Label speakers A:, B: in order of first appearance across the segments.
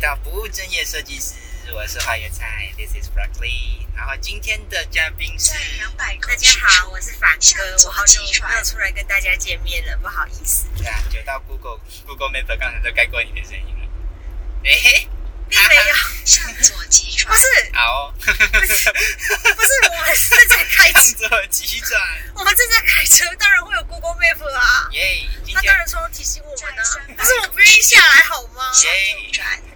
A: 到不务正业设计师，我是花椰菜，This is Broccoli。然后今天的嘉宾是，
B: 大家好，我是凡哥，我好久没有出来跟大家见面了，不好意思。
A: 对啊，就到 Google Google Map 刚才都盖过你的声音了。哎，
B: 并没有，向左急转。不是，
A: 好，
B: 不是，不是，我们是在开
A: 向左急转。
B: 我们正在开车，当然会有 Google Map 啊。
A: 耶，
B: 他当然说提醒我们呢，可是我不愿意下来，好吗？
A: 耶。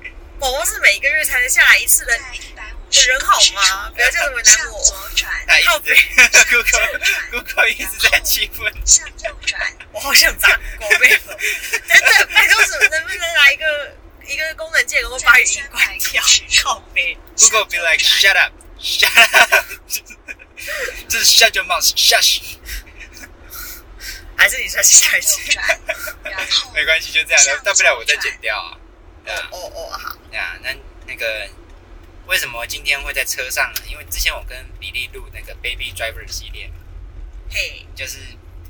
B: 宝宝是每一个月才能下来一次的人好吗？不要这样为难我。
A: 靠北，Google Google 一直在气愤。
B: 向右转，我好想砸狗背。等等，拜托，能不能来一个一个功能键，我把语音关掉？靠背。
A: Google be like shut up, shut up。这是 shut your mouth，shush。
B: 还是你说下一次？
A: 没关系，就这样，大不了我再剪掉啊。
B: 哦哦哦，好。
A: 呀，那那个为什么今天会在车上呢？因为之前我跟比利录那个 Baby Driver 系列嘛，
B: 嘿，
A: 就是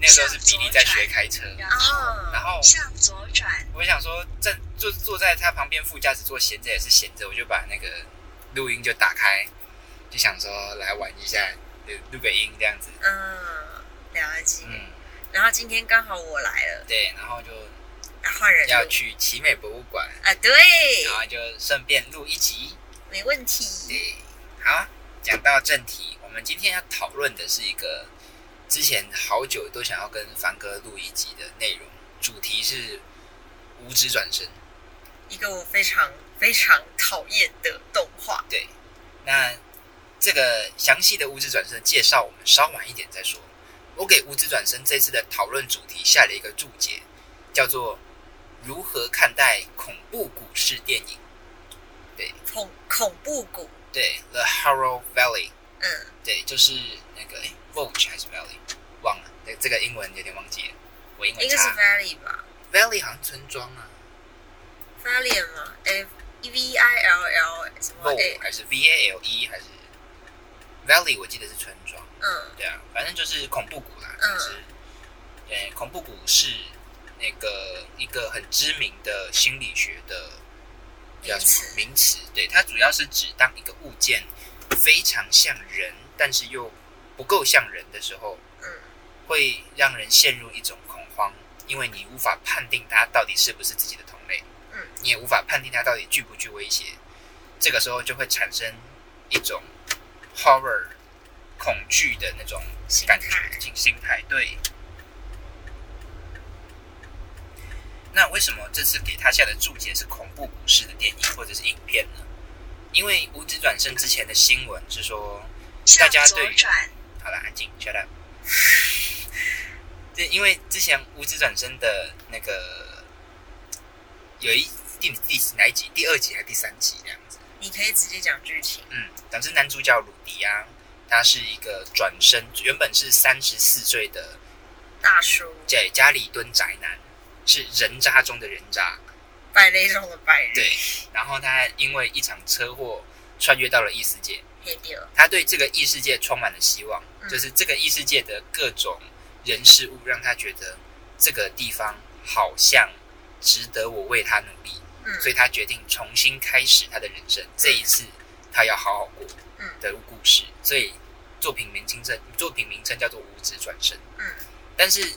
A: 那时候是比利在学开车，然后
B: 向左转。
A: 我想说，正坐坐在他旁边副驾驶座闲着也是闲着，我就把那个录音就打开，就想说来玩一下，录个音这样子。
B: 嗯，了解。嗯，然后今天刚好我来了，
A: 对，然后就。要去奇美博物馆
B: 啊，对，
A: 然后就顺便录一集，
B: 没问题。
A: 对，好，讲到正题，我们今天要讨论的是一个之前好久都想要跟凡哥录一集的内容，主题是无指转身，
B: 一个我非常非常讨厌的动画。
A: 对，那这个详细的无指转身介绍，我们稍晚一点再说。我给无指转身这次的讨论主题下了一个注解，叫做。如何看待恐怖股市电影？对，
B: 恐恐怖股，
A: 对，The Horror Valley，
B: 嗯，
A: 对，就是那个哎，Village 还是 Valley，忘了，那这个英文有点忘记了，我英文
B: 应该是 Valley 吧
A: ？Valley 好像村庄啊
B: ，Valley 吗？F E V I L L 什么
A: ？A 还是 V A L E 还是 Valley？我记得是村庄，
B: 嗯，
A: 对啊，反正就是恐怖股啦，就是，呃，恐怖股市。那个一个很知名的心理学的
B: 叫什么
A: 名词？对，它主要是指当一个物件非常像人，但是又不够像人的时候，
B: 嗯，
A: 会让人陷入一种恐慌，因为你无法判定它到底是不是自己的同类，
B: 嗯，
A: 你也无法判定它到底具不具威胁，这个时候就会产生一种 horror 恐惧的那种感觉、心态，对。那为什么这次给他下的注解是恐怖故事的电影或者是影片呢？因为五指转身之前的新闻是说，大家对好了，安静，shut up。对，因为之前五指转身的那个有一第第哪一集？第二集还是第三集这样子？
B: 你可以直接讲剧情。
A: 嗯，总之男主角鲁迪啊，他是一个转身，原本是三十四岁的
B: 大叔，
A: 在家里蹲宅男。是人渣中的人渣，
B: 败类中的败类。
A: 对，然后他因为一场车祸穿越到了异世界，他对这个异世界充满了希望，就是这个异世界的各种人事物让他觉得这个地方好像值得我为他努力，
B: 嗯，
A: 所以他决定重新开始他的人生。这一次他要好好过，
B: 嗯
A: 的故事。所以作品名称作品名称叫做《无指转身》，
B: 嗯，
A: 但是。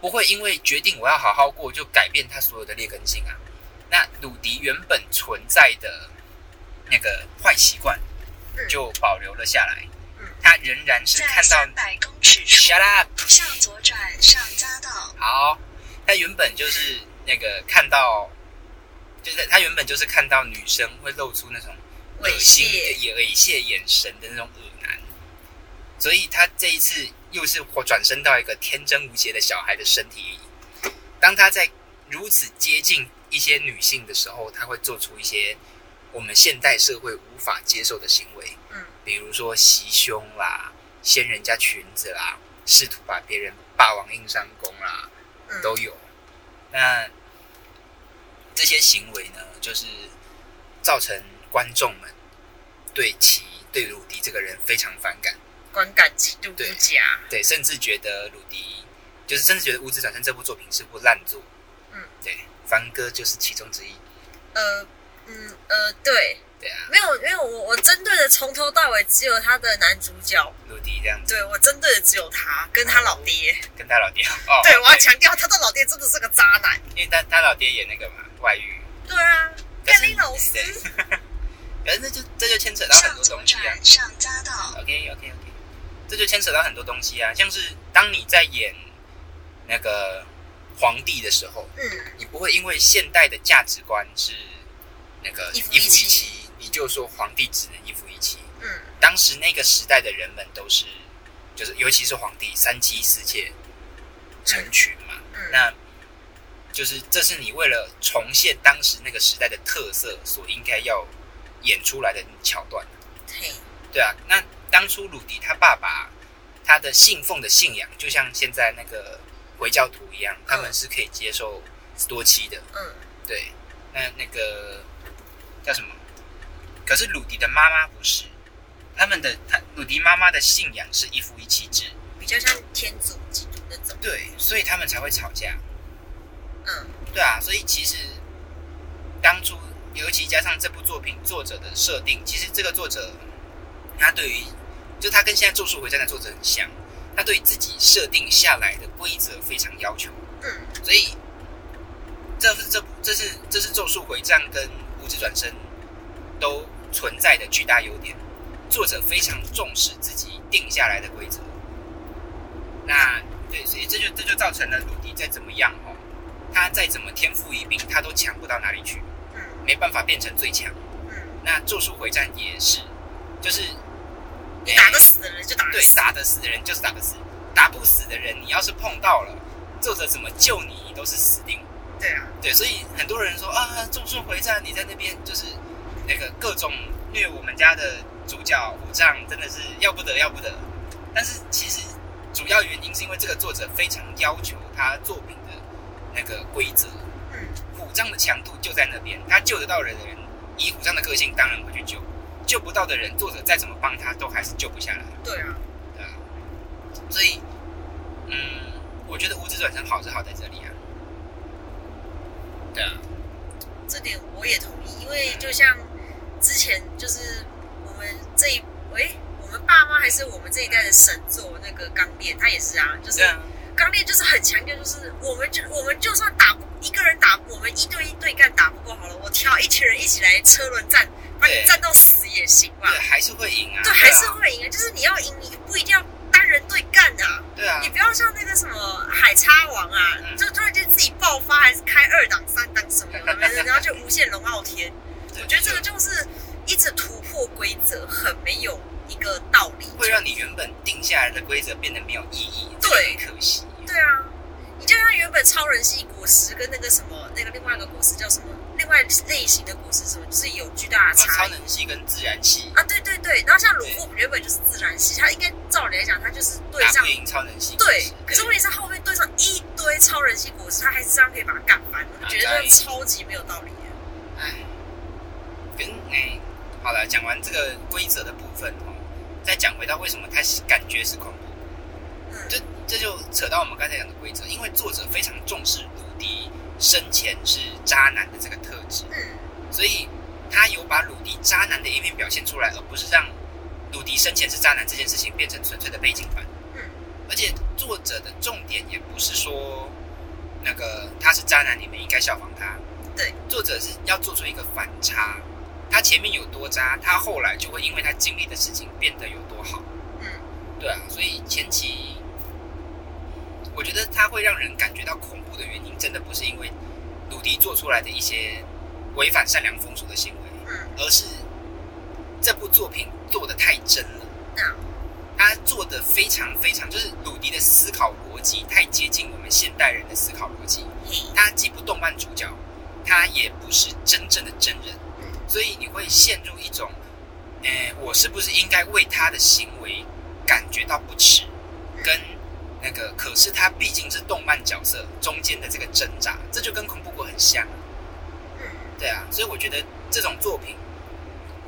A: 不会因为决定我要好好过就改变他所有的劣根性啊！那鲁迪原本存在的那个坏习惯就保留了下来。
B: 嗯，
A: 他仍然是看到
B: 百公尺处
A: ，shut up，
B: 向左转上匝道。
A: 好，他原本就是那个看到，就是他原本就是看到女生会露出那种恶心、猥亵眼神的那种恶男，所以他这一次。又是或转身到一个天真无邪的小孩的身体里。当他在如此接近一些女性的时候，他会做出一些我们现代社会无法接受的行为。
B: 嗯，
A: 比如说袭胸啦、掀人家裙子啦、试图把别人霸王硬上弓啦，都有。那这些行为呢，就是造成观众们对其对鲁迪这个人非常反感。
B: 观感极度不佳，
A: 对，甚至觉得鲁迪就是甚至觉得《无指转身》这部作品是部烂作。
B: 嗯，
A: 对，凡哥就是其中之一。
B: 呃，嗯呃，对，
A: 对啊，
B: 没有没有，我我针对的从头到尾只有他的男主角，
A: 鲁迪这样子，
B: 对我针对的只有他跟他老爹。
A: 跟他老爹哦，
B: 对，我要强调他的老爹真的是个渣男。
A: 因为他他老爹演那个嘛外遇，
B: 对啊，
A: 可是
B: 干你老师。
A: 对 可是这就这就牵扯到很多东西啊。
C: 上匝道。
A: OK OK OK，这就牵扯到很多东西啊，像是当你在演那个皇帝的时候，
B: 嗯，
A: 你不会因为现代的价值观是那个
B: 一夫
A: 一
B: 妻
A: 妻，你就说皇帝只能一夫一妻。
B: 嗯，
A: 当时那个时代的人们都是，就是尤其是皇帝三妻四妾成群嘛，
B: 嗯
A: 那就是这是你为了重现当时那个时代的特色所应该要演出来的桥段。
B: 对，
A: 对啊，那当初鲁迪他爸爸他的信奉的信仰，就像现在那个回教徒一样，他们是可以接受多妻的。
B: 嗯
A: 对，那那个叫什么？可是鲁迪的妈妈不是，他们的他鲁迪妈妈的信仰是一夫一妻制。
B: 比较像天主基督那种。
A: 对，所以他们才会吵架。
B: 嗯
A: 对啊，所以其实当初，尤其加上这部作品作者的设定，其实这个作者他对于，就他跟现在《咒术回战》的作者很像，他对自己设定下来的规则非常要求，
B: 嗯
A: 所以这是这这是这是《咒术回战》跟《无职转身》都存在的巨大优点。作者非常重视自己定下来的规则，那对，所以这就这就造成了鲁迪再怎么样哦，他再怎么天赋异禀，他都强不到哪里去，
B: 嗯
A: 没办法变成最强。
B: 嗯，
A: 那《咒术回战》也是，就是
B: 你打得死的人就打得
A: 对
B: 死。
A: 打得死的人就是打得死，打不死的人，你要是碰到了，作者怎么救你，你都是死定。
B: 对啊，
A: 对，所以很多人说啊，《众说回战》你在那边就是那个各种虐我们家的主角虎杖，真的是要不得要不得。但是其实主要原因是因为这个作者非常要求他作品的那个规则，
B: 嗯
A: 虎杖的强度就在那边，他救得到人的人，以虎杖的个性当然会去救，救不到的人，作者再怎么帮他，都还是救不下来。
B: 对啊，
A: 对啊，所以，嗯，我觉得无职转身好是好在这里啊。对啊，
B: 这点我也同意，因为就像之前就是我们这一喂，我们爸妈还是我们这一代的神作那个钢炼，他也是啊，就是钢炼就是很强调，就是我们就我们就算打不一个人打，我们一对一对干打不过好了，我挑一群人一起来车轮战，把你战到死也行吧
A: 对，？还是会赢啊。
B: 对，
A: 啊
B: 还是会赢啊！就是你要赢，你不一定要单人对干啊。
A: 对啊
B: 你，不要像那个什么海叉王啊，
A: 嗯
B: 就突然间自己爆发，还是开二档、三档什么的，然后就无限龙傲天。我觉得这个就是一直突破规则，很没有一个道理。
A: 会让你原本定下来的规则变得没有意义，
B: 对
A: 可惜。
B: 对啊，你就像原本超人系果实跟那个什么那个另外一个果实叫什么，另外类型的果实是什么，就是有巨大的差异。
A: 超能系跟自然系
B: 啊，对对对，然后像鲁夫原本就是自然系，他应该照理来讲，他就是对上
A: 赢超能系。
B: 对，可是问题是后面对上一堆超人系果实，他还是这样可以把它干翻，我就觉得这超级没有道理。
A: 哎，跟哎，好了，讲完这个规则的部分哦，再讲回到为什么他感觉是恐这这就扯到我们刚才讲的规则，因为作者非常重视鲁迪生前是渣男的这个特质，
B: 嗯
A: 所以他有把鲁迪渣男的一面表现出来，而不是让鲁迪生前是渣男这件事情变成纯粹的背景板。
B: 嗯
A: 而且作者的重点也不是说那个他是渣男，你们应该效仿他。
B: 对，
A: 作者是要做出一个反差，他前面有多渣，他后来就会因为他经历的事情变得有多好。
B: 嗯
A: 对啊，所以前期我觉得它会让人感觉到恐怖的原因，真的不是因为鲁迪做出来的一些违反善良风俗的行为，
B: 嗯，
A: 而是这部作品做的太真了。
B: 那
A: 他做的非常非常，就是鲁迪的思考逻辑太接近我们现代人的思考逻辑。
B: 嘿，
A: 他既不动漫主角，他也不是真正的真人，所以你会陷入一种，呃，我是不是应该为他的行为感觉到不耻，跟那个，可是它毕竟是动漫角色中间的这个挣扎，这就跟恐怖谷很像。
B: 嗯
A: 对啊，所以我觉得这种作品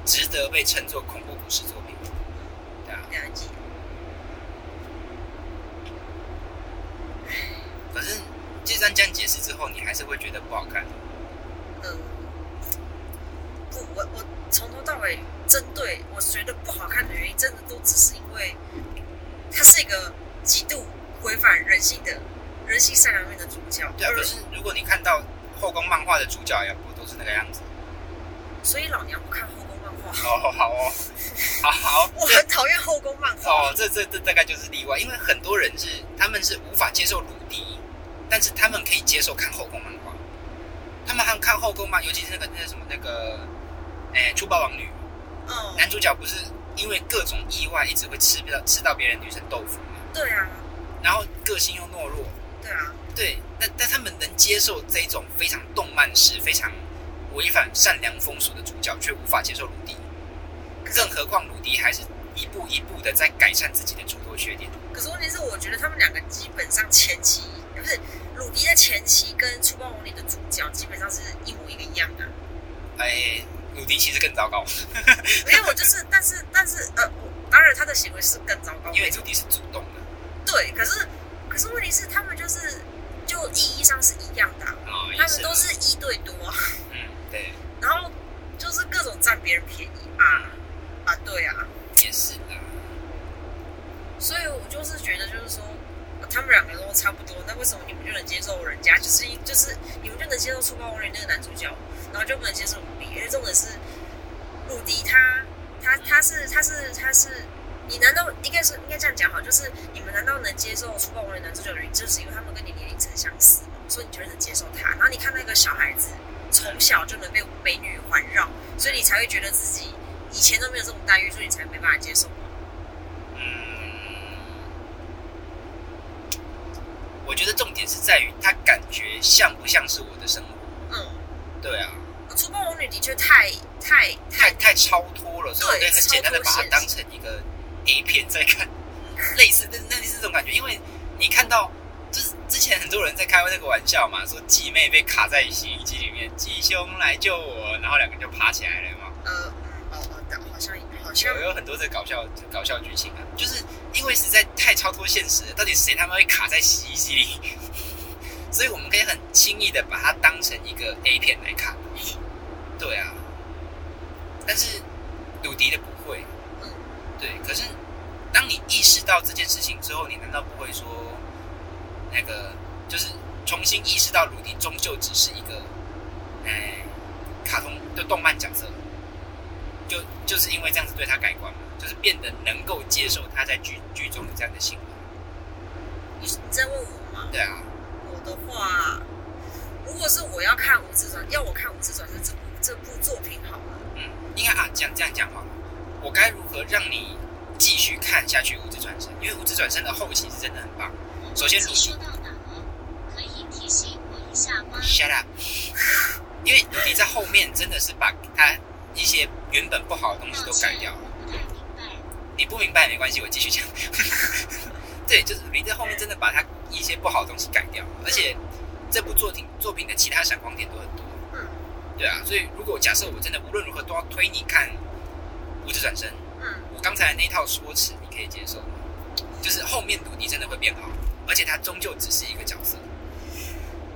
A: 值得被称作恐怖故事作品。对啊，
B: 了解。
A: 可是就算这样解释之后，你还是会觉得不好看。
B: 嗯，不，我我从头到尾针对我觉得不好看的原因，真的都只是因为它是一个极度违反人性的人性善良面的主角。
A: 对啊，可是如果你看到后宫漫画的主角，也不都是那个样子。
B: 所以老娘不看后宫漫画。
A: 哦，好哦，好好。
B: 我很讨厌后宫漫画。
A: 哦，这这这大概就是例外，因为很多人是他们是无法接受鲁迪，但是他们可以接受看后宫漫画。他们还看后宫漫，尤其是那个那个什么那个，哎，粗暴王女。
B: 嗯。
A: 男主角不是因为各种意外一直会吃不到吃到别人女生豆腐吗？
B: 对啊。
A: 然后个性又懦弱。
B: 对啊。
A: 对，那但他们能接受这种非常动漫式、非常。违反善良风俗的主角，却无法接受鲁迪，更何况鲁迪还是一步一步的在改善自己的诸多缺点。
B: 可是问题是，我觉得他们两个基本上前期，不是鲁迪的前期跟《粗暴王里的主角基本上是一模一个一样的。
A: 哎，鲁迪其实更糟糕。
B: 没有，就是，但是，但是，呃，当然他的行为是更糟糕，
A: 因为鲁迪是主动的。
B: 对，可是，可是问题是，他们就是就意义上是一样的，他们都是一对多。
A: 嗯对，
B: 然后就是各种占别人便宜啊啊，对啊，
A: 也是的。
B: 所以我就是觉得，就是说，他们两个都差不多，那为什么你们就能接受人家？就是一就是你们就能接受粗暴王女那个男主角，然后就不能接受鲁迪？因为重点是鲁迪他他他是他是他是，你难道应该是应该这样讲好？就是你们难道能接受粗暴王人男主角的原因，就是因为他们跟你年龄层相似嘛？所以你就能接受他？然后你看那个小孩子。从小就能被美女环绕，所以你才会觉得自己以前都没有这种待遇，所以你才没办法接受
A: 我觉得重点是在于他感觉像不像是我的生活。嗯，对啊。
B: 粗暴王女的确太太
A: 太太超脱了，所以我可以很简单的把它当成一个 A 片在看，类似的那是这种感觉，因为你看到。就是之前很多人在开那个玩笑嘛，说继妹被卡在洗衣机里面，继兄来救我，然后两个就爬起来了嘛。
B: 呃，哦哦，好像好像
A: 有有很多的搞笑搞笑剧情啊，就是因为实在太超脱现实了，到底谁他妈会卡在洗衣机里？所以我们可以很轻易的把它当成一个 A 片来看。对啊，但是鲁迪的不会。嗯，对。可是当你意识到这件事情之后，你难道不会说？那个就是重新意识到鲁迪终究只是一个，哎，卡通的动漫角色，就就是因为这样子对他改观嘛，就是变得能够接受他在剧剧中的这样的行为。
B: 你你在问我吗？
A: 对啊。
B: 我的话，如果是我要看《无字转》，要我看《无字转》是这部这部作品好了。
A: 嗯，应该啊，这样这样讲好了。我该如何让你继续看下去《无字转身》？因为《无字转身》的后期是真的很棒。首先，鲁迪可以提醒我一下吗？Shut up！因为鲁迪在后面真的是把他一些原本不好的东西都改掉了。你不明白没关系，我继续讲。对，就是鲁迪在后面真的把他一些不好的东西改掉，而且这部作品作品的其他闪光点都很多。嗯，对啊，所以如果假设我真的无论如何都要推你看《无字转身》，嗯，我刚才那套说辞你可以接受吗？就是后面鲁迪真的会变好。而且他终究只是一个角色。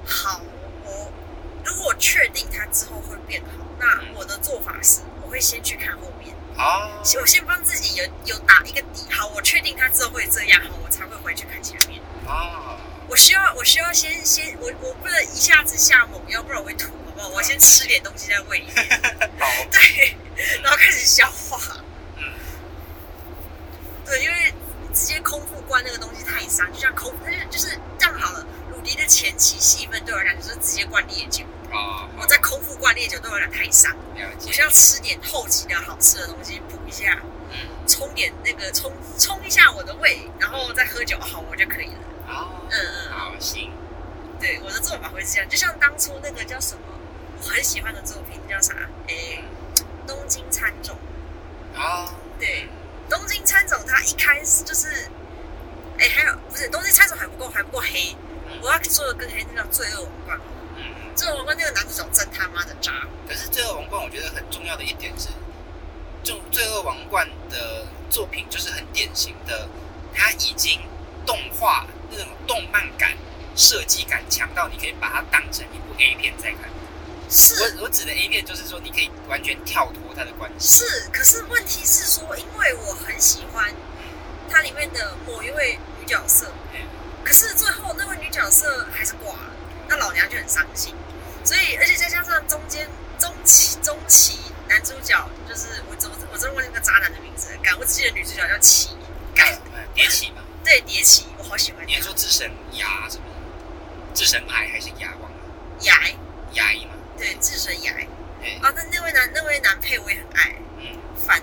B: 好，我如果确定他之后会变好，那我的做法是，我会先去看后面。
A: 哦。
B: 我先帮自己有有打一个底。好，我确定他之后会这样，好，我才会回去看前面。哦。我需要，我需要先先，我我不能一下子下猛药，不然我会吐，好不好？我先吃点东西在胃里面。
A: 好。
B: 对，然后开始消化。嗯。对，因为。直接空腹灌那个东西太伤，就像空，就是这样好了。鲁迪的前期戏份对我来讲就是直接灌烈酒啊，我在空腹灌烈酒对我来讲太伤。我需要吃点后期的好吃的东西补一下，嗯，冲点那个冲冲一下我的胃，然后再喝酒好我就可以了。
A: 哦，嗯嗯，好行。
B: 对，我的做法会是这样，就像当初那个叫什么，我很喜欢的作品叫啥？哎，东京参种。
A: 哦，
B: 对。东京参总他一开始就是，哎，还有不是东京参总还不够，还不够黑。我要做的更黑，那叫罪恶王冠。嗯，罪恶王冠那个男主角真他妈的渣。
A: 可是最后王冠，我觉得很重要的一点是，就最后王冠的作品就是很典型的，他已经动画那种动漫感、设计感强到你可以把它当成一部 A 片在看。
B: 是
A: 我我指的 A 片就是说你可以完全跳脱它的关系。
B: 是，可是问题是说，因为我很喜欢它里面的某一位女角色，
A: 嗯
B: 可是最后那位女角色还是挂了，那老娘就很伤心。中间中期中期男主角就是我我我真的忘记那个渣男的名字了，干我只记得女主角叫齐，干。
A: 嗯，迭起嘛，
B: 对蝶起，我好喜欢她
A: 你是说智神牙什么？智神癌还是牙忘了？
B: 牙，
A: 牙医嘛？
B: 对智神牙
A: 对，
B: 啊，那那位男那位男配我也很爱，
A: 嗯，
B: 反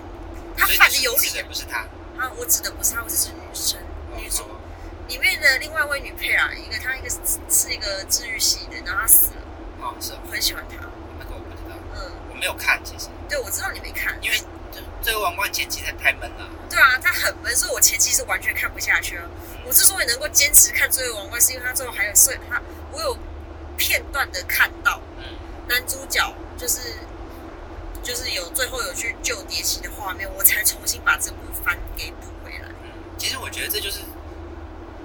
B: 他反的有理
A: 不是他，
B: 啊，我指的不是他，我是指女生女主。
A: 哦
B: 里面的另外一位女配啊，一个她一个是是一个治愈系的，然后她死了，
A: 哦，是哦，
B: 我很喜欢他。
A: 那个我不知道，
B: 嗯，
A: 我没有看，其实
B: 对，我知道你没看，
A: 因为这最后王冠前期才太闷了。
B: 对啊，他很闷，所以我前期是完全看不下去啊。我之所以能够坚持看《最后王冠》，是因为他最后还有，所以她我有片段的看到
A: 嗯，
B: 男主角就是就是有最后有去救蝶奇的画面，我才重新把这部番给补回来。
A: 嗯，其实我觉得这就是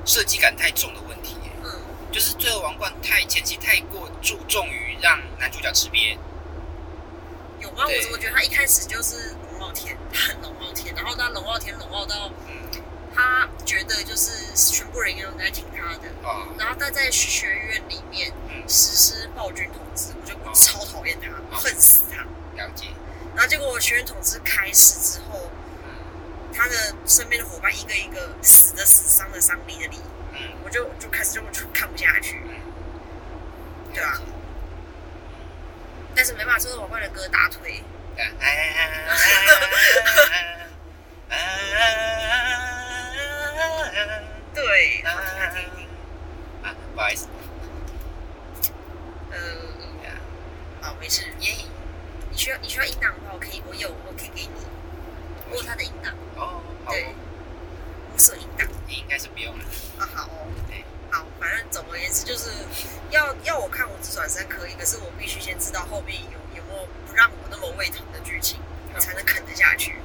A: 设计感太重的问题耶，
B: 嗯，
A: 就是最后王冠太前期太过注重于让男主角吃瘪，
B: 有吗？我
A: 对。
B: 怎么觉得他一开始就是龙傲天，很龙傲天，然后他龙傲天龙傲到
A: 嗯，
B: 他觉得就是全部人应该听他的，
A: 啊，
B: 然后他在学院里面
A: 嗯，
B: 实施暴君统治，我就我超讨厌他，
A: 哦。
B: 恨死他。
A: 了解，
B: 然后结果学院统治开始之后，
A: 嗯。
B: 他的身边的伙伴一个一个死的死，伤的伤，离的离，
A: 嗯
B: 我就就开始就就看不下去，
A: 嗯，
B: 对啊。但是没办法，最后王冠的歌大推，对，好听啊听一听。
A: 啊，不好意思，
B: 呃，
A: 对啊
B: 好，没事。
A: 耶，
B: 你需要你需要音档的话，我可以，我有，我可以给你。我有他的音档，
A: 哦，好
B: 对
A: 哦，
B: 无色音档。
A: 应该是不用了，
B: 啊，好哦
A: 对，
B: 好，反正总而言之就是要要我看《无职转身》可以，可是我必须先知道后面有有没有不让我那么胃疼的剧情，我才能啃得下去。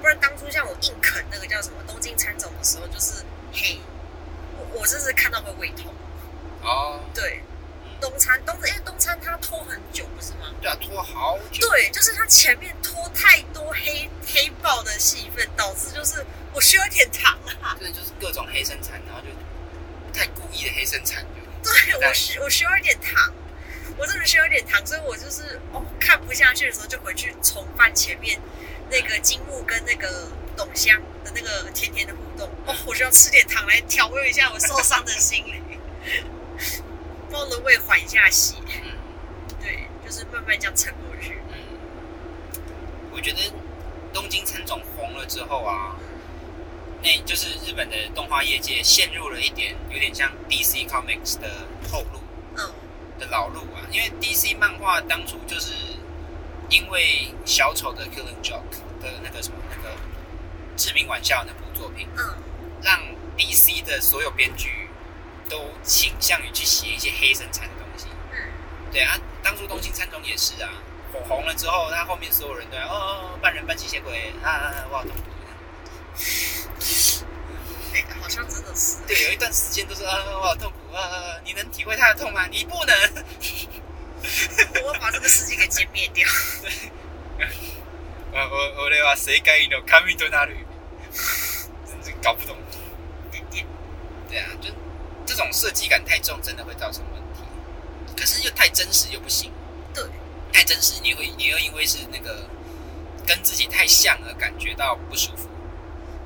B: 不然当初像我硬啃那个叫什么东京参总的时候，就是嘿，我我真是看到会胃痛。
A: 哦，
B: 对，东餐东因为东餐它拖很久不是吗？
A: 对啊，拖好久，
B: 对，就是它前面拖太多黑黑豹的戏份，导致就是我需要一点糖啊。
A: 对，就是各种黑生产，然后就太故意的黑生产，就
B: 对 我需我需要一点糖，我真的需要一点糖，所以我就是哦看不下去的时候就回去重翻前面那个金木跟那个董香的那个甜甜的互动。哦，我需要吃点糖来调味一下我受伤的心灵，帮我的胃缓一下血。
A: 嗯
B: 对，就是慢慢这样撑过去。
A: 嗯，我觉得东京参总红了之后啊，那就是日本的动画业界陷入了一点有点像 DC Comics 的后路
B: 嗯
A: 的老路啊，因为 DC 漫画当初就是因为小丑的 Killing Joke 的那个什么那个致命玩笑那部作品，
B: 嗯
A: 让 DC 的所有编剧都倾向于去写一些黑生产的东西。
B: 嗯，
A: 对啊，当初东京参总也是啊，火红了之后，他后面所有人都要哦，半人半吸血鬼啊，我好痛苦。
B: 哎、好像真的是。
A: 对，有一段时间都是啊，我好痛苦啊，你能体会他的痛吗？你不能。
B: 我要把这个世界给歼灭掉。
A: 我我我的话，谁该の神となる？真是搞不懂。
B: 点点。
A: 对啊，就这种设计感太重，真的会造成问题。可是又太真实又不行，
B: 对，
A: 太真实你会你又因为是那个跟自己太像而感觉到不舒服。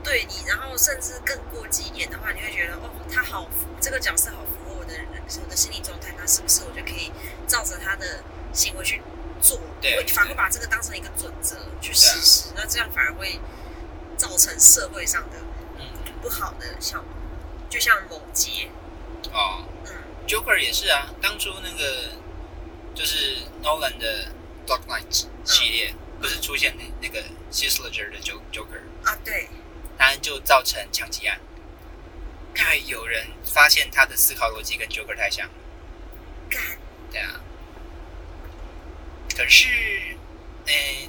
B: 对你，然后甚至更过激一点的话，你会觉得哦，他好符，这个角色好符合我的人我的心理状态，那是不是我就可以照着他的行为去做？
A: 对
B: 我反而把这个当成一个准则去实施，那这样反而会造成社会上的
A: 嗯，
B: 不好的效果。就像某杰，
A: 哦。
B: 嗯
A: ，Joker 也是啊，当初那个就是 Nolan 的 Dark Knight 系列，不是出现那那个 s i s l e e r 的 Jo Joker，
B: 啊，对，
A: 他就造成枪击案，因为有人发现他的思考逻辑跟 Joker 太像。
B: 干，
A: 对啊，可是，诶、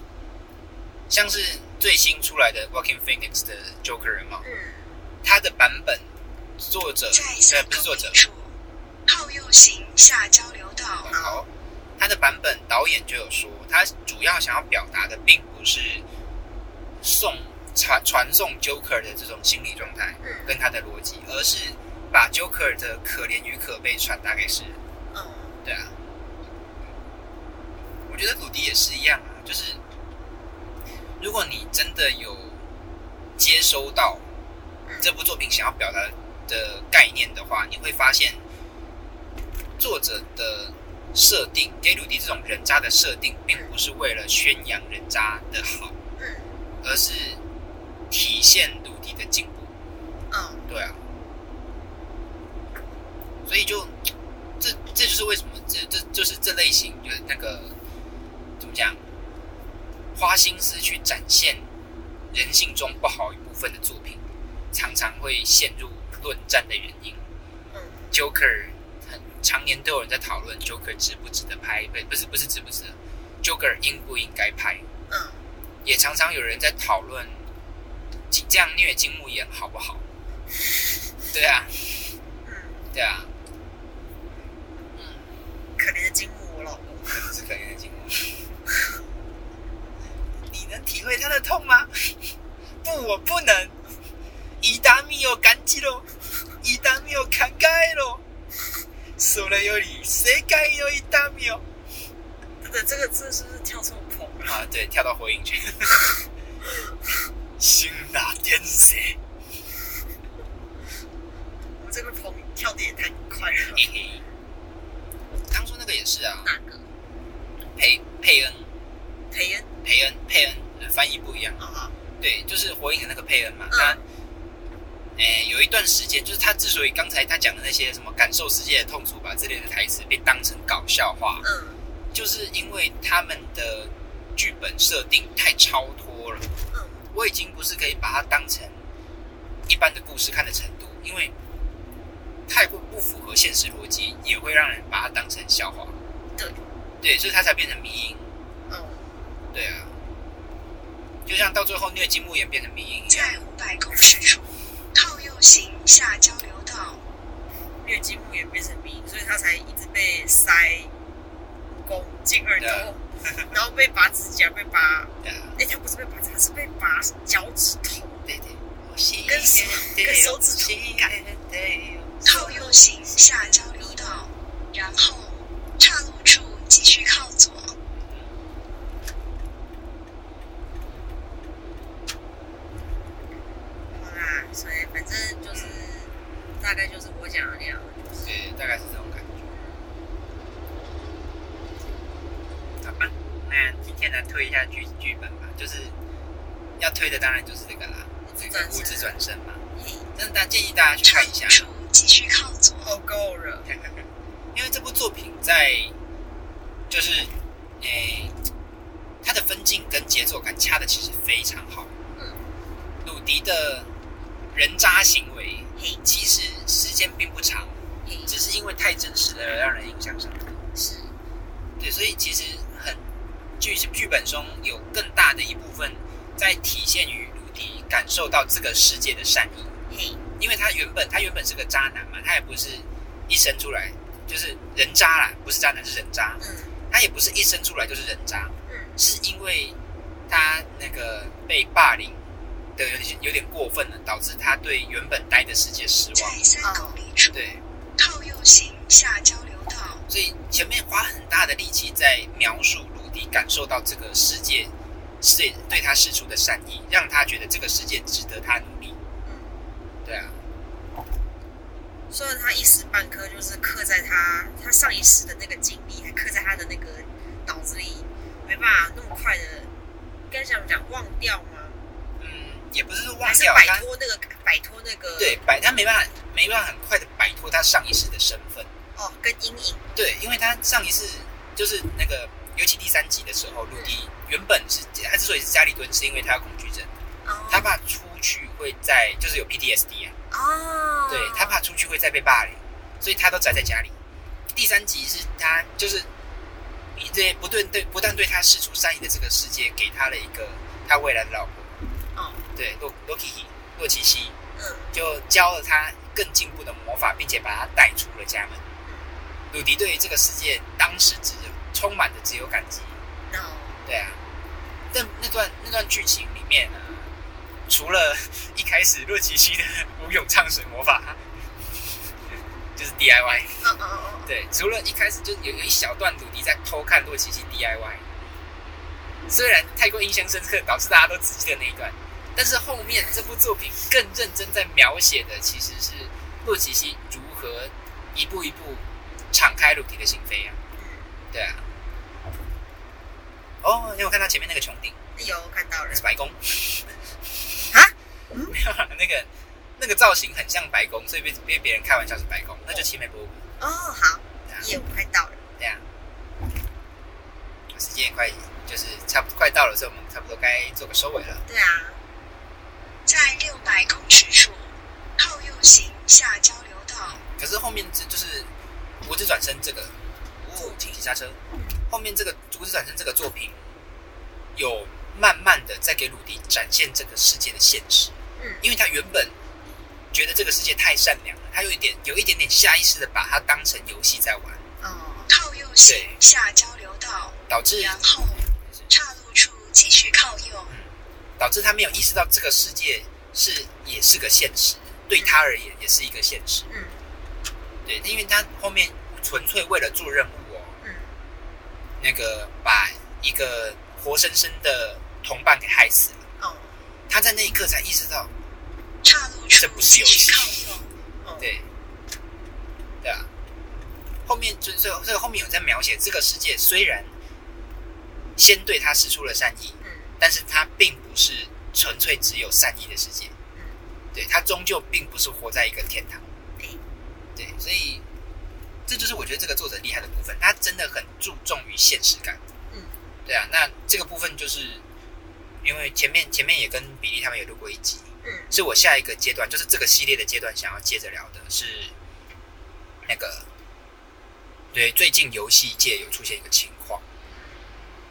A: 像是最新出来的 Walking Phoenix 的 Joker 人嘛，
B: 嗯，
A: 他的版本作者
C: 在
A: 呃不是作者
C: 里，处，后右行下交流道。
A: 好，他他的版本导演就有说，他主要想要表达的并不是送传传送 Joker 的这种心理状态
B: 嗯。
A: 跟他的逻辑，而是把 Joker 的可怜与可悲传达给世人。
B: 嗯。
A: 对啊，我觉得鲁迪也是一样啊，就是如果你真的有接收到这部作品想要表达的概念的话，你会发现作者的设定给鲁迪这种人渣的设定，并不是为了宣扬人渣的好，
B: 嗯。
A: 而是体现鲁迪的进步。
B: 嗯。
A: 对啊，所以就这这就是为什么这这就是这类型就是那个怎么讲，花心思去展现人性中不好一部分的作品，常常会陷入论战的原因。
B: 嗯。
A: Joker 很常年都有人在讨论 Joker 值不值得拍，不不是不是值不值得，Joker 应不应该拍，
B: 嗯。
A: 也常常有人在讨论这样虐金木研好不好？对啊，
B: 嗯，
A: 对啊，
B: 可怜的金木我老公，
A: 可能是可怜的金木。你能体会他的痛吗？不，我不能。伊达米有感激喽，伊达米有慷慨喽。それより世界の伊达米哦。
B: 真的这个这是不是跳错棚了？
A: 啊，对，跳到火影去。 讲的那些什么感受世界的痛楚吧之类的台词被当成搞笑话，
B: 嗯
A: 就是因为他们的剧本设定太超脱了，
B: 嗯
A: 我已经不是可以把它当成一般的故事看的程度，因为太过不符合现实逻辑，也会让人把它当成笑话。
B: 对，
A: 对，所以它才变成迷因。
B: 嗯，
A: 对啊，就像到最后虐金木也变成迷因一样。
C: 在五百公尺处，靠右行下交流道。
B: 因为金木也变成迷，所以他才一直被塞弓进耳朵，然后被拔指甲，被拔，
A: 对啊，
B: 哎，他不是被拔指甲，是被拔脚趾头。
A: 对对，心
B: 跟手跟手指头感
A: 对，
C: 靠右行下交流道，然后岔路处继续靠左。
B: 好啦，所以反正就是大概就是我讲的那样，就是
A: 对，大概是这种感觉。好吧，那今天来推一下剧剧本吧，就是要推的当然就是这个啦，这个物质转身嘛。
B: 嘿，
A: 真的，大建议大家去看一下
C: 继续靠左。
B: 哦够了，
A: 因为这部作品在就是诶、它的分镜跟节奏感掐的其实非常好。
B: 嗯，
A: 鲁迪的人渣行为
B: 嘿
A: 其实时间并不长，
B: 嘿，
A: 只是因为太真实了而让人印象深刻。
B: 是，
A: 对，所以其实很剧剧本中有更大的一部分在体现于鲁迪感受到这个世界的善意，
B: 嘿，
A: 因为他原本他原本是个渣男嘛，他也不是一生出来就是人渣啦，不是渣男是人渣，
B: 嗯。
A: 他也不是一生出来就是人渣，
B: 嗯。
A: 是因为他那个被霸凌的有点有点过分了，导致他对原本待的世界失望。
C: 在三公里处，
A: 对，
C: 靠右行下交流道。
A: 所以前面花很大的力气在描述鲁迪感受到这个世界是对他施出的善意，让他觉得这个世界值得他努力。
B: 嗯，
A: 对啊，
B: 虽然他一时半刻就是刻在他他上一世的那个经历，还刻在他的那个脑子里，没办法那么快的，该怎么讲忘掉吗？
A: 嗯，也不是说忘掉，
B: 摆脱那个摆脱那个
A: 对摆他没办法没办法很快的摆脱他上一世的身份。
B: 哦跟阴影，
A: 对，因为他上一世就是那个，尤其第三集的时候，鲁迪原本是他之所以是家里蹲，是因为他有恐惧症，
B: 哦。
A: 他怕出去会在就是有 PTSD 啊，
B: 哦，
A: 对他怕出去会再被霸凌，所以他都宅在家里。第三集是他就是以这不对对不但对他施出善意的这个世界，给他了一个他未来的老婆，
B: 哦。
A: 对洛洛基洛奇西，
B: 嗯。
A: 就教了他更进步的魔法，并且把他带出了家门。鲁迪对于这个世界当时只充满着只有感激。
B: 哦，
A: 对啊，但那段那段剧情里面呢，除了一开始洛奇西的无勇唱水魔法，就是 DIY。
B: 嗯嗯嗯嗯，
A: 对，除了一开始就有有一小段鲁迪在偷看洛奇西 DIY，虽然太过印象深刻，导致大家都只记得那一段，但是后面这部作品更认真在描写的其实是洛奇西如何一步一步敞开鲁迪的心扉啊。对啊。哦，你有看到前面那个穹顶？
B: 有看到了
A: 是白宫
B: 啊？
A: 没有啊，那个那个造型很像白宫，所以被被别人开玩笑是白宫，那就奇美博物馆。
B: 哦，好，
A: 对啊，
B: 有看到了。
A: 对啊。时间也快，就是差不多快到了，所以我们差不多该做个收尾了。
B: 对啊，
C: 在六百公尺处，靠右行下交流道。
A: 可是后面这就是我只转身这个，哦，请刹车。后面这个无指转身这个作品，有慢慢的在给鲁迪展现这个世界的现实。
B: 嗯
A: 因为他原本觉得这个世界太善良了，他有一点有一点点下意识的把它当成游戏在玩，
B: 哦，
C: 靠右行下交流道，
A: 导致
C: 然后岔路处继续靠右。
A: 导致他没有意识到这个世界是也是个现实，对他而言也是一个现实。
B: 嗯
A: 对，因为他后面纯粹为了做任务那个把一个活生生的同伴给害死了。
B: 哦
A: 他在那一刻才意识到，这不是游戏对，对啊。后面就所以所以后面有在描写这个世界，虽然先对他施出了善意，
B: 嗯
A: 但是他并不是纯粹只有善意的世界。
B: 嗯
A: 对，他终究并不是活在一个天堂。
B: 对
A: 对，所以这就是我觉得这个作者厉害的部分，他真的很注重于现实感。
B: 嗯
A: 对啊，那这个部分就是因为前面前面也跟比利他们有录过一集，
B: 嗯
A: 是我下一个阶段，就是这个系列的阶段想要接着聊的是那个对最近游戏界有出现一个情况，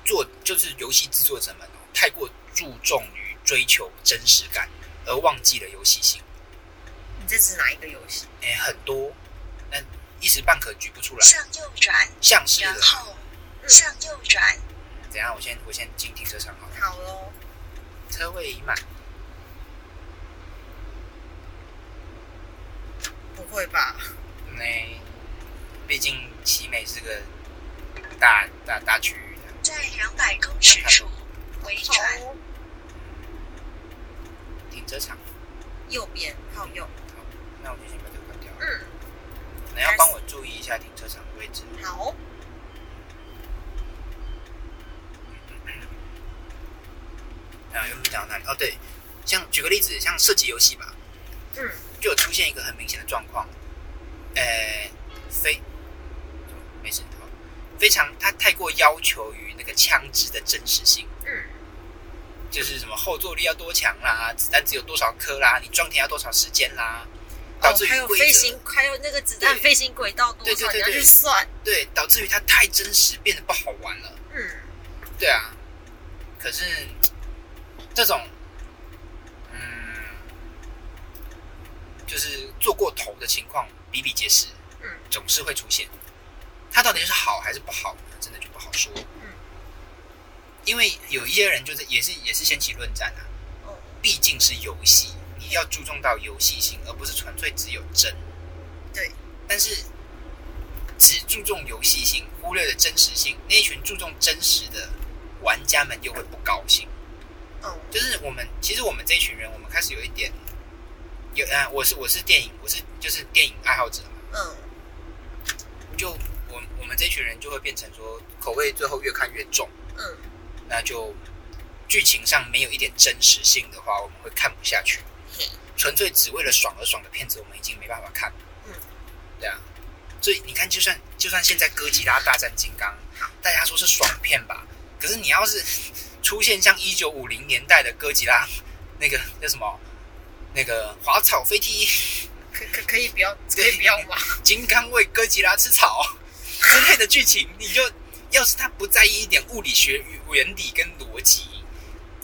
A: 做就是游戏制作者们哦太过注重于追求真实感，而忘记了游戏性。
B: 你这指哪一个游戏？
A: 哎，很多，但一时半刻举不出来。
C: 向右转，
A: 像是
C: 然后向右转。
A: 怎样？我先我先进停车场好了，
B: 好喽，
A: 车位已满。
B: 不会吧？
A: 那毕竟奇美是个大大大区域的，
C: 在两百公尺处回转，
B: 好，
A: 停车场。
B: 右边靠右。
A: 好，那我就先把这个关掉。
B: 嗯，
A: 你要帮我注意一下停车场的位置。
B: 好。
A: 啊，原本讲到哪里？哦，对，像举个例子，像射击游戏吧，
B: 嗯。
A: 就有出现一个很明显的状况，呃，非，没事，好。非常它太过要求于那个枪支的真实性，
B: 嗯。
A: 就是什么后坐力要多强啦，子弹只有多少颗啦，你装填要多少时间啦，导致
B: 哦，还有飞行，还有那个子弹飞行轨道多少，你要
A: 对对对对
B: 去算。
A: 对，导致于它太真实，变得不好玩了。
B: 嗯
A: 对啊，可是这种，嗯，就是做过头的情况比比皆是，
B: 嗯
A: 总是会出现。它到底是好还是不好呢？真的就不好说。
B: 嗯，
A: 因为有一些人就是也是也是掀起论战啊，
B: 哦
A: 毕竟是游戏，你要注重到游戏性，而不是纯粹只有真。
B: 对，
A: 但是只注重游戏性，忽略了真实性，那一群注重真实的玩家们又会不高兴。
B: 哦
A: 就是我们其实我们这群人，我们开始有一点有啊，我是我是电影，我是就是电影爱好者嘛，
B: 嗯
A: 就我我们这群人就会变成说口味最后越看越重，
B: 嗯
A: 那就剧情上没有一点真实性的话，我们会看不下去。
B: 嘿
A: 纯粹只为了爽而爽的片子，我们已经没办法看了。
B: 嗯，
A: 对啊，所以你看，就算就算现在哥吉拉大战金刚，大家说是爽片吧，可是你要是出现像一九五零年代的哥吉拉，那个叫什么，那个滑草飞踢，
B: 可可可以不要可以不要吗？
A: 金刚为哥吉拉吃草 之类的剧情，你就要是他不在意一点物理学原理跟逻辑，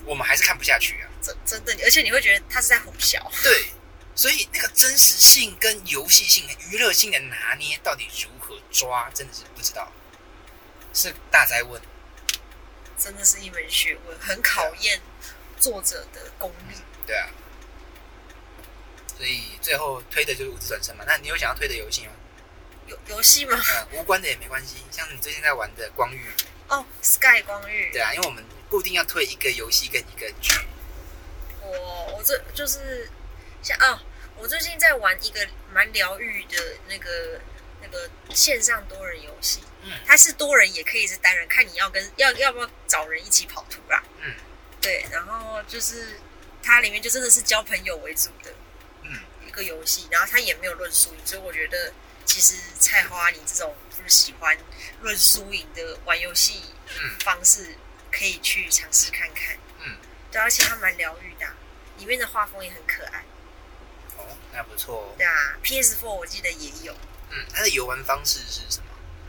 A: 我们还是看不下去啊。
B: 真真的，而且你会觉得他是在哄笑。
A: 对，所以那个真实性跟游戏性、娱乐性的拿捏到底如何抓，真的是不知道。是大灾问。
B: 真的是一门学问，很考验作者的功力。
A: 对啊，所以最后推的就是无字转身嘛。那你有想要推的游戏吗？
B: 游游戏吗？
A: 嗯，无关的也没关系。像你最近在玩的《光遇》，
B: 哦，Sky 光遇。
A: 对啊，因为我们固定要推一个游戏跟一个剧。
B: 我我这就是像哦，我最近在玩一个蛮疗愈的那个那个线上多人游戏。
A: 嗯，
B: 它是多人也可以是单人，看你要跟要要不要找人一起跑图啦。
A: 嗯，
B: 对，然后就是它里面就真的是交朋友为主的
A: 嗯，
B: 一个游戏，然后它也没有论输赢，所以我觉得其实菜花你这种就是喜欢论输赢的玩游戏
A: 嗯
B: 方式，可以去尝试看看。
A: 嗯，
B: 对，而且它蛮疗愈的啊、里面的画风也很可爱。
A: 哦，那不错哦。
B: 对啊，PS4 我记得也有。
A: 嗯，它的游玩方式是什么？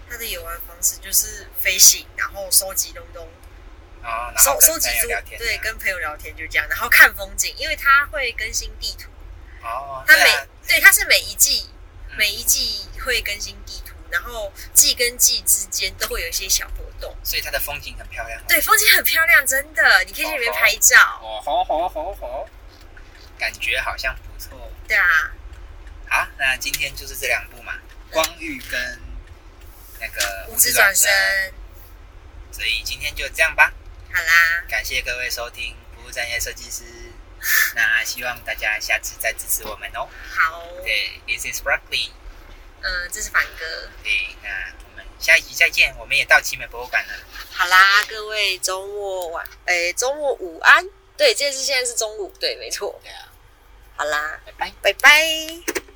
B: 它的游玩方式就是飞行，然后收集东东，
A: 哦，然后
B: 收收集珠
A: 朋友聊天，
B: 对，跟朋友聊天就这样，然后看风景，因为它会更新地图，
A: 哦，
B: 它每
A: 对啊
B: 对它是每一季
A: 嗯
B: 每一季会更新地图，然后季跟季之间都会有一些小活动，
A: 所以它的风景很漂亮。
B: 对，风景很漂亮，真的，你可以去里面拍照，
A: 哦吼吼吼吼，感觉好像不错。
B: 对啊，
A: 好，那今天就是这两部嘛，《光遇》跟那个
B: 五次转身，
A: 所以今天就这样吧。
B: 好啦，
A: 感谢各位收听服务专业设计师，那希望大家下次再支持我们哦。
B: 好，
A: 对，This is Broccoli。
B: 嗯，这是凡哥，
A: 对，那我们下一集再见。我们也到奇美博物馆了。
B: 好啦，各位周末晚，哎，周末午安，对，这是现在是中午，对，没错，
A: 对啊，
B: 好啦，
A: 拜拜。
B: 拜拜。